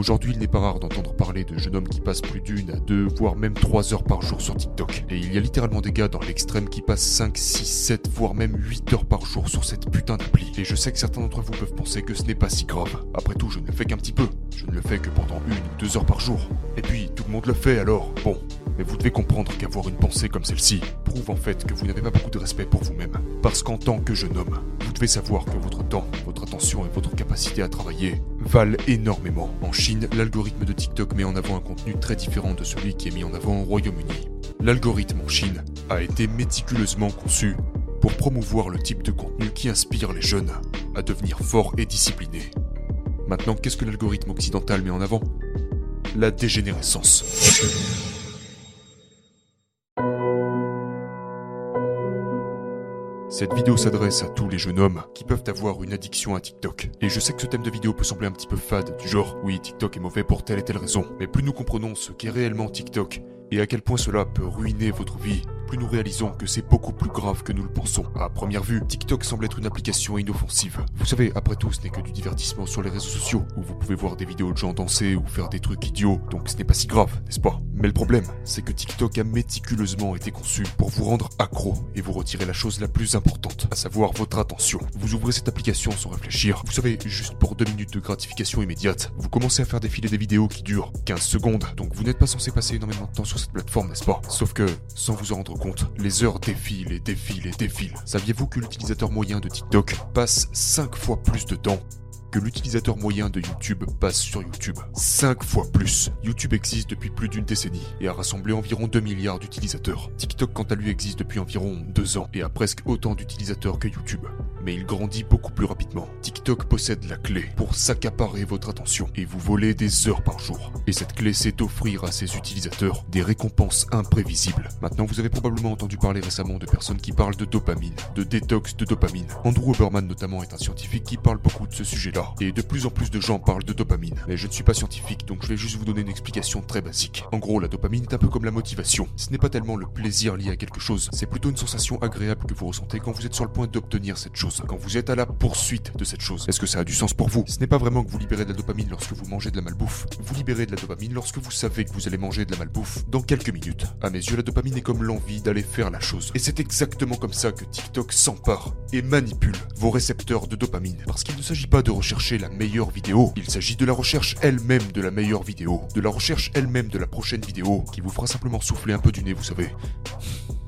Aujourd'hui, il n'est pas rare d'entendre parler de jeunes hommes qui passent plus d'une à deux, voire même trois heures par jour sur TikTok. Et il y a littéralement des gars dans l'extrême qui passent 5, 6, 7, voire même 8 heures par jour sur cette putain d'appli. Et je sais que certains d'entre vous peuvent penser que ce n'est pas si grave. Après tout, je ne le fais qu'un petit peu. Je ne le fais que pendant une ou deux heures par jour. Et puis, tout le monde le fait alors. Bon, mais vous devez comprendre qu'avoir une pensée comme celle-ci prouve en fait que vous n'avez pas beaucoup de respect pour vous-même. Parce qu'en tant que jeune homme, vous devez savoir que votre temps, votre attention et votre capacité à travailler valent énormément. En Chine, l'algorithme de TikTok met en avant un contenu très différent de celui qui est mis en avant au Royaume-Uni. L'algorithme en Chine a été méticuleusement conçu pour promouvoir le type de contenu qui inspire les jeunes à devenir forts et disciplinés. Maintenant, qu'est-ce que l'algorithme occidental met en avant? La dégénérescence. Cette vidéo s'adresse à tous les jeunes hommes qui peuvent avoir une addiction à TikTok. Et je sais que ce thème de vidéo peut sembler un petit peu fade, du genre oui TikTok est mauvais pour telle et telle raison. Mais plus nous comprenons ce qu'est réellement TikTok et à quel point cela peut ruiner votre vie, plus nous réalisons que c'est beaucoup plus grave que nous le pensons. À première vue, TikTok semble être une application inoffensive. Vous savez, après tout, ce n'est que du divertissement sur les réseaux sociaux, où vous pouvez voir des vidéos de gens danser ou faire des trucs idiots, donc ce n'est pas si grave, n'est-ce pas? Mais le problème, c'est que TikTok a méticuleusement été conçu pour vous rendre accro et vous retirer la chose la plus importante, à savoir votre attention. Vous ouvrez cette application sans réfléchir, vous savez, juste pour deux minutes de gratification immédiate, vous commencez à faire défiler des vidéos qui durent 15 secondes, donc vous n'êtes pas censé passer énormément de temps sur cette plateforme, n'est-ce pas? Sauf que, sans vous en rendre les heures défilent et défilent et défilent. Saviez-vous que l'utilisateur moyen de TikTok passe 5 fois plus de temps que l'utilisateur moyen de YouTube passe sur YouTube? 5 fois plus. YouTube existe depuis plus d'une décennie et a rassemblé environ 2 milliards d'utilisateurs. TikTok quant à lui existe depuis environ 2 ans et a presque autant d'utilisateurs que YouTube. Mais il grandit beaucoup plus rapidement. TikTok possède la clé pour s'accaparer votre attention et vous voler des heures par jour. Et cette clé c'est d'offrir à ses utilisateurs des récompenses imprévisibles. Maintenant vous avez probablement entendu parler récemment de personnes qui parlent de dopamine, de détox de dopamine. Andrew Oberman notamment est un scientifique qui parle beaucoup de ce sujet-là et de plus en plus de gens parlent de dopamine. Mais je ne suis pas scientifique, donc je vais juste vous donner une explication très basique. En gros, la dopamine est un peu comme la motivation. Ce n'est pas tellement le plaisir lié à quelque chose, c'est plutôt une sensation agréable que vous ressentez quand vous êtes sur le point d'obtenir cette chose, quand vous êtes à la poursuite de cette chose. Est-ce que ça a du sens pour vous? Ce n'est pas vraiment que vous libérez de la dopamine lorsque vous mangez de la malbouffe. Vous libérez de la dopamine lorsque vous savez que vous allez manger de la malbouffe dans quelques minutes. À mes yeux, la dopamine est comme l'envie d'aller faire la chose. Et c'est exactement comme ça que TikTok s'empare et manipule vos récepteurs de dopamine. Parce qu'il ne s'agit pas de rechercher la meilleure vidéo, il s'agit de la recherche elle-même de la meilleure vidéo, de la recherche elle-même de la prochaine vidéo, qui vous fera simplement souffler un peu du nez, vous savez.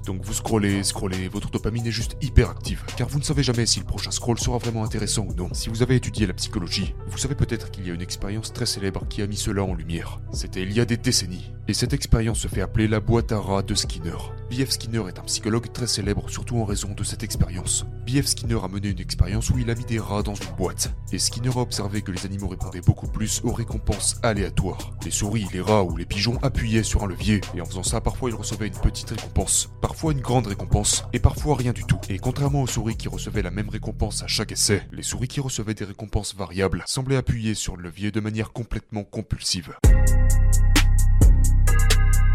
Donc vous scrollez, scrollez, votre dopamine est juste hyper active, car vous ne savez jamais si le prochain scroll sera vraiment intéressant ou non. Si vous avez étudié la psychologie, vous savez peut-être qu'il y a une expérience très célèbre qui a mis cela en lumière. C'était il y a des décennies. Et cette expérience se fait appeler la boîte à rats de Skinner. B.F. Skinner est un psychologue très célèbre, surtout en raison de cette expérience. B.F. Skinner a mené une expérience où il a mis des rats dans une boîte. Et Skinner a observé que les animaux répondaient beaucoup plus aux récompenses aléatoires. Les souris, les rats ou les pigeons appuyaient sur un levier, et en faisant ça, parfois ils recevaient une petite récompense, parfois une grande récompense, et parfois rien du tout. Et contrairement aux souris qui recevaient la même récompense à chaque essai, les souris qui recevaient des récompenses variables semblaient appuyer sur le levier de manière complètement compulsive.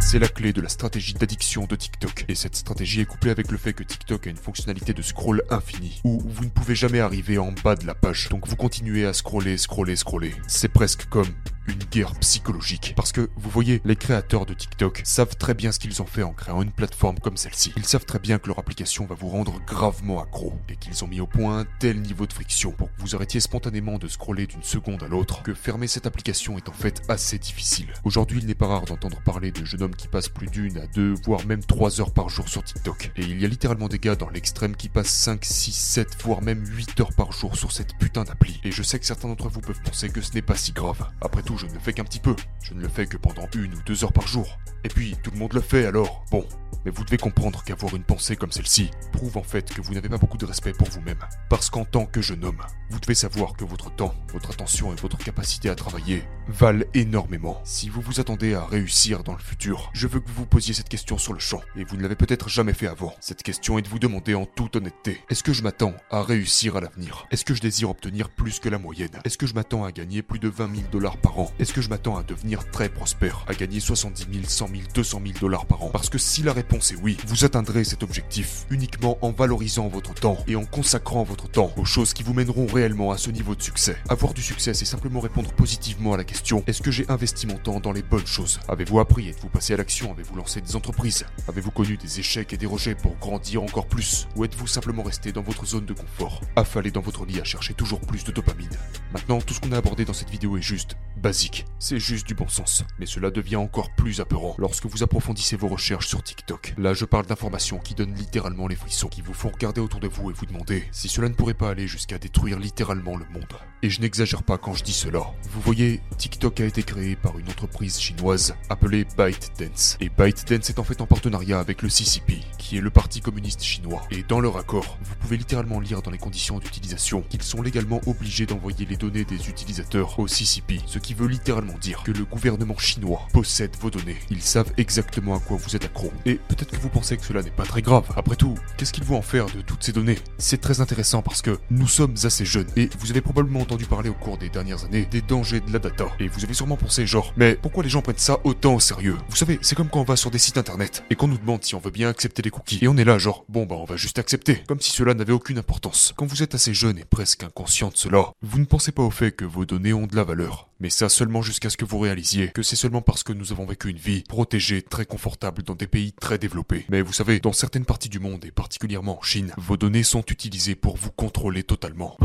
C'est la clé de la stratégie d'addiction de TikTok. Et cette stratégie est couplée avec le fait que TikTok a une fonctionnalité de scroll infini, où vous ne pouvez jamais arriver en bas de la page. Donc vous continuez à scroller, scroller, scroller. C'est presque comme une guerre psychologique. Parce que, vous voyez, les créateurs de TikTok savent très bien ce qu'ils ont fait en créant une plateforme comme celle-ci. Ils savent très bien que leur application va vous rendre gravement accro, et qu'ils ont mis au point un tel niveau de friction pour que vous arrêtiez spontanément de scroller d'une seconde à l'autre, que fermer cette application est en fait assez difficile. Aujourd'hui, il n'est pas rare d'entendre parler de jeunes hommes qui passent plus d'une à deux, voire même trois heures par jour sur TikTok. Et il y a littéralement des gars dans l'extrême qui passent 5, 6, 7, voire même 8 heures par jour sur cette putain d'appli. Et je sais que certains d'entre vous peuvent penser que ce n'est pas si grave. Après tout, je ne le fais qu'un petit peu. Je ne le fais que pendant une ou deux heures par jour. Et puis, tout le monde le fait alors. Bon. Mais vous devez comprendre qu'avoir une pensée comme celle-ci prouve en fait que vous n'avez pas beaucoup de respect pour vous-même. Parce qu'en tant que jeune homme, vous devez savoir que votre temps, votre attention et votre capacité à travailler valent énormément. Si vous vous attendez à réussir dans le futur, Je veux que vous vous posiez cette question sur le champ, et vous ne l'avez peut-être jamais fait avant. Cette question est de vous demander en toute honnêteté, est-ce que je m'attends à réussir à l'avenir? Est-ce que je désire obtenir plus que la moyenne? Est-ce que je m'attends à gagner plus de 20 000 dollars par an? Est-ce que je m'attends à devenir très prospère, à gagner 70 000, 100 000, 200 000 dollars par an? Parce que si la réponse est oui, vous atteindrez cet objectif uniquement en valorisant votre temps et en consacrant votre temps aux choses qui vous mèneront réellement à ce niveau de succès. Avoir du succès, c'est simplement répondre positivement à la question est-ce que j'ai investi mon temps dans les bonnes choses? Avez-vous appris? Êtes-vous passé à l'action Avez-vous lancé des entreprises Avez-vous connu des échecs et des rejets pour grandir encore plus Ou êtes-vous simplement resté dans votre zone de confort, affalé dans votre lit à chercher toujours plus de dopamine Maintenant, tout ce qu'on a abordé dans cette vidéo est juste basique. C'est juste du bon sens. Mais cela devient encore plus apeurant lorsque vous approfondissez vos recherches sur TikTok. Là, je parle d'informations qui donnent littéralement les frissons, qui vous font regarder autour de vous et vous demander si cela ne pourrait pas aller jusqu'à détruire littéralement le monde. Et je n'exagère pas quand je dis cela. Vous voyez, TikTok a été créé par une entreprise chinoise appelée ByteDance. Et ByteDance est en fait en partenariat avec le CCP, qui est le parti communiste chinois. Et dans leur accord, vous pouvez littéralement lire dans les conditions d'utilisation qu'ils sont légalement obligés d'envoyer les données des utilisateurs au CCP, ce qui veut littéralement dire que le gouvernement chinois possède vos données. Ils savent exactement à quoi vous êtes accro. Et peut-être que vous pensez que cela n'est pas très grave. Après tout, qu'est-ce qu'ils vont en faire de toutes ces données? C'est très intéressant parce que nous sommes assez jeunes et vous avez probablement entendu parler au cours des dernières années des dangers de la data. Et vous avez sûrement pensé genre, mais pourquoi les gens prennent ça autant au sérieux? Vous savez, c'est comme quand on va sur des sites internet et qu'on nous demande si on veut bien accepter les cookies. Et on est là genre, bon bah on va juste accepter, comme si cela n'avait aucune importance. Quand vous êtes assez jeune et presque inconscient de cela, vous ne pensez pas au fait que vos données ont de la valeur. Mais ça seulement jusqu'à ce que vous réalisiez que c'est seulement parce que nous avons vécu une vie protégée, très confortable dans des pays très développés. Mais vous savez, dans certaines parties du monde et particulièrement en Chine, vos données sont utilisées pour vous contrôler totalement.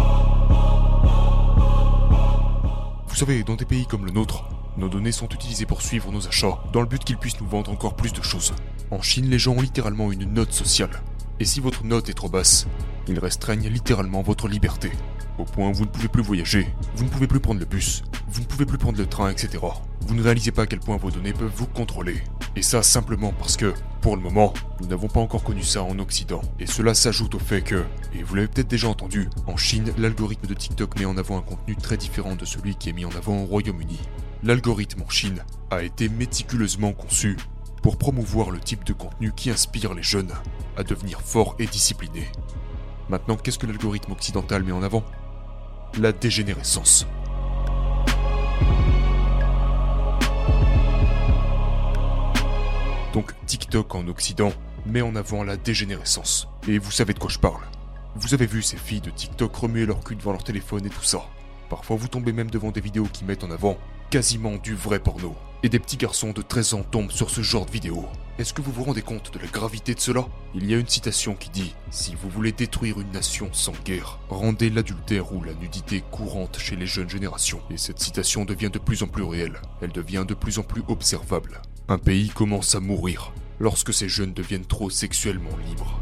Vous savez, dans des pays comme le nôtre, nos données sont utilisées pour suivre nos achats, dans le but qu'ils puissent nous vendre encore plus de choses. En Chine, les gens ont littéralement une note sociale. Et si votre note est trop basse, ils restreignent littéralement votre liberté. Au point où vous ne pouvez plus voyager, vous ne pouvez plus prendre le bus, vous ne pouvez plus prendre le train, etc. Vous ne réalisez pas à quel point vos données peuvent vous contrôler. Et ça simplement parce que, pour le moment, nous n'avons pas encore connu ça en Occident. Et cela s'ajoute au fait que, et vous l'avez peut-être déjà entendu, en Chine, l'algorithme de TikTok met en avant un contenu très différent de celui qui est mis en avant au Royaume-Uni. L'algorithme en Chine a été méticuleusement conçu pour promouvoir le type de contenu qui inspire les jeunes à devenir forts et disciplinés. Maintenant, qu'est-ce que l'algorithme occidental met en avant? La dégénérescence. Donc TikTok en Occident met en avant la dégénérescence. Et vous savez de quoi je parle. Vous avez vu ces filles de TikTok remuer leur cul devant leur téléphone et tout ça. Parfois vous tombez même devant des vidéos qui mettent en avant quasiment du vrai porno. Et des petits garçons de 13 ans tombent sur ce genre de vidéos. Est-ce que vous vous rendez compte de la gravité de cela? Il y a une citation qui dit Si vous voulez détruire une nation sans guerre, rendez l'adultère ou la nudité courante chez les jeunes générations. Et cette citation devient de plus en plus réelle. Elle devient de plus en plus observable. Un pays commence à mourir lorsque ces jeunes deviennent trop sexuellement libres.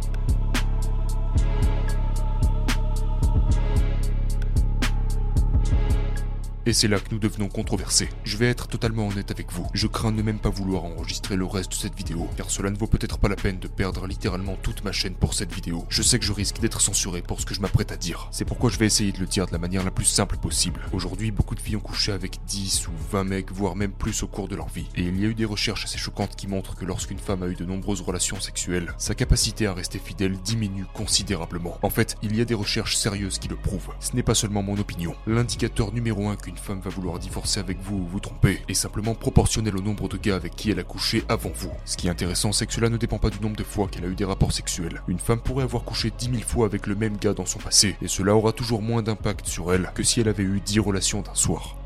Et c'est là que nous devenons controversés. Je vais être totalement honnête avec vous. Je crains de même pas vouloir enregistrer le reste de cette vidéo, car cela ne vaut peut-être pas la peine de perdre littéralement toute ma chaîne pour cette vidéo. Je sais que je risque d'être censuré pour ce que je m'apprête à dire. C'est pourquoi je vais essayer de le dire de la manière la plus simple possible. Aujourd'hui, beaucoup de filles ont couché avec 10 ou 20 mecs, voire même plus au cours de leur vie. Et il y a eu des recherches assez choquantes qui montrent que lorsqu'une femme a eu de nombreuses relations sexuelles, sa capacité à rester fidèle diminue considérablement. En fait, il y a des recherches sérieuses qui le prouvent. Ce n'est pas seulement mon opinion. L'indicateur numéro 1 qu'une femme va vouloir divorcer avec vous ou vous tromper est simplement proportionnel au nombre de gars avec qui elle a couché avant vous. Ce qui est intéressant, c'est que cela ne dépend pas du nombre de fois qu'elle a eu des rapports sexuels. Une femme pourrait avoir couché 10 000 fois avec le même gars dans son passé, et cela aura toujours moins d'impact sur elle que si elle avait eu 10 relations d'un soir.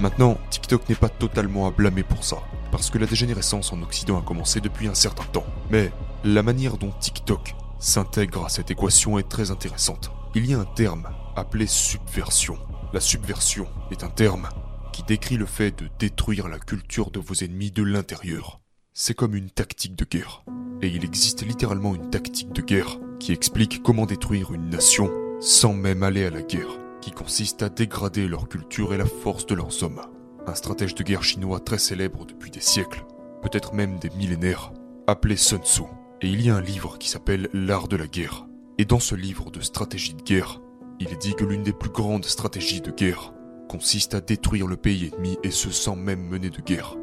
Maintenant, TikTok n'est pas totalement à blâmer pour ça, parce que la dégénérescence en Occident a commencé depuis un certain temps. Mais la manière dont TikTok s'intègre à cette équation est très intéressante. Il y a un terme appelé subversion. La subversion est un terme qui décrit le fait de détruire la culture de vos ennemis de l'intérieur. C'est comme une tactique de guerre. Et il existe littéralement une tactique de guerre qui explique comment détruire une nation sans même aller à la guerre, qui consiste à dégrader leur culture et la force de leurs hommes. Un stratège de guerre chinois très célèbre depuis des siècles, peut-être même des millénaires, appelé Sun Tzu. Et il y a un livre qui s'appelle L'art de la guerre. Et dans ce livre de stratégie de guerre, il est dit que l'une des plus grandes stratégies de guerre consiste à détruire le pays ennemi et ce sans même mener de guerre.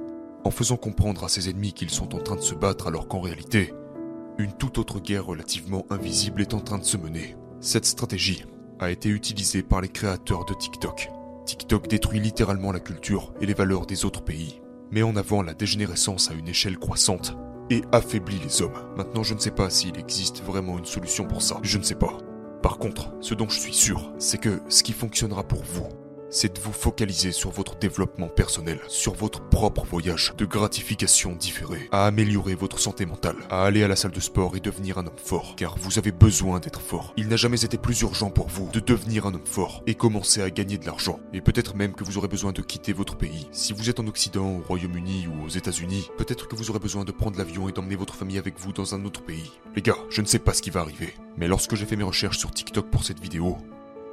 En faisant comprendre à ses ennemis qu'ils sont en train de se battre alors qu'en réalité, une toute autre guerre relativement invisible est en train de se mener. Cette stratégie a été utilisée par les créateurs de TikTok. TikTok détruit littéralement la culture et les valeurs des autres pays, met en avant la dégénérescence à une échelle croissante et affaiblit les hommes. Maintenant, je ne sais pas s'il existe vraiment une solution pour ça. Je ne sais pas. Par contre, ce dont je suis sûr, c'est que ce qui fonctionnera pour vous, c'est de vous focaliser sur votre développement personnel, sur votre propre voyage de gratification différée, à améliorer votre santé mentale, à aller à la salle de sport et devenir un homme fort, car vous avez besoin d'être fort. Il n'a jamais été plus urgent pour vous de devenir un homme fort et commencer à gagner de l'argent. Et peut-être même que vous aurez besoin de quitter votre pays. Si vous êtes en Occident, au Royaume-Uni ou aux États-Unis, peut-être que vous aurez besoin de prendre l'avion et d'emmener votre famille avec vous dans un autre pays. Les gars, je ne sais pas ce qui va arriver, mais lorsque j'ai fait mes recherches sur TikTok pour cette vidéo,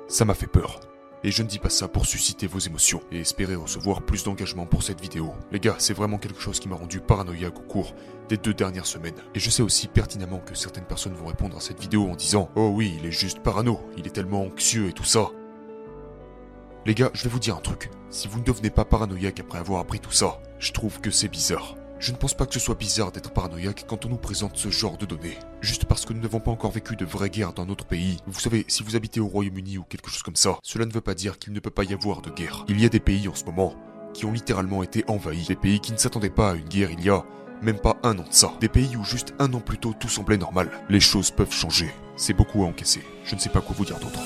ça m'a fait peur. Et je ne dis pas ça pour susciter vos émotions et espérer recevoir plus d'engagement pour cette vidéo. Les gars, c'est vraiment quelque chose qui m'a rendu paranoïaque au cours des deux dernières semaines. Et je sais aussi pertinemment que certaines personnes vont répondre à cette vidéo en disant Oh oui, il est juste parano, il est tellement anxieux et tout ça. Les gars, je vais vous dire un truc. Si vous ne devenez pas paranoïaque après avoir appris tout ça, je trouve que c'est bizarre. Je ne pense pas que ce soit bizarre d'être paranoïaque quand on nous présente ce genre de données. Juste parce que nous n'avons pas encore vécu de vraies guerres dans notre pays. Vous savez, si vous habitez au Royaume-Uni ou quelque chose comme ça, cela ne veut pas dire qu'il ne peut pas y avoir de guerre. Il y a des pays en ce moment qui ont littéralement été envahis. Des pays qui ne s'attendaient pas à une guerre il y a même pas un an de ça. Des pays où juste un an plus tôt tout semblait normal. Les choses peuvent changer. C'est beaucoup à encaisser. Je ne sais pas quoi vous dire d'autre.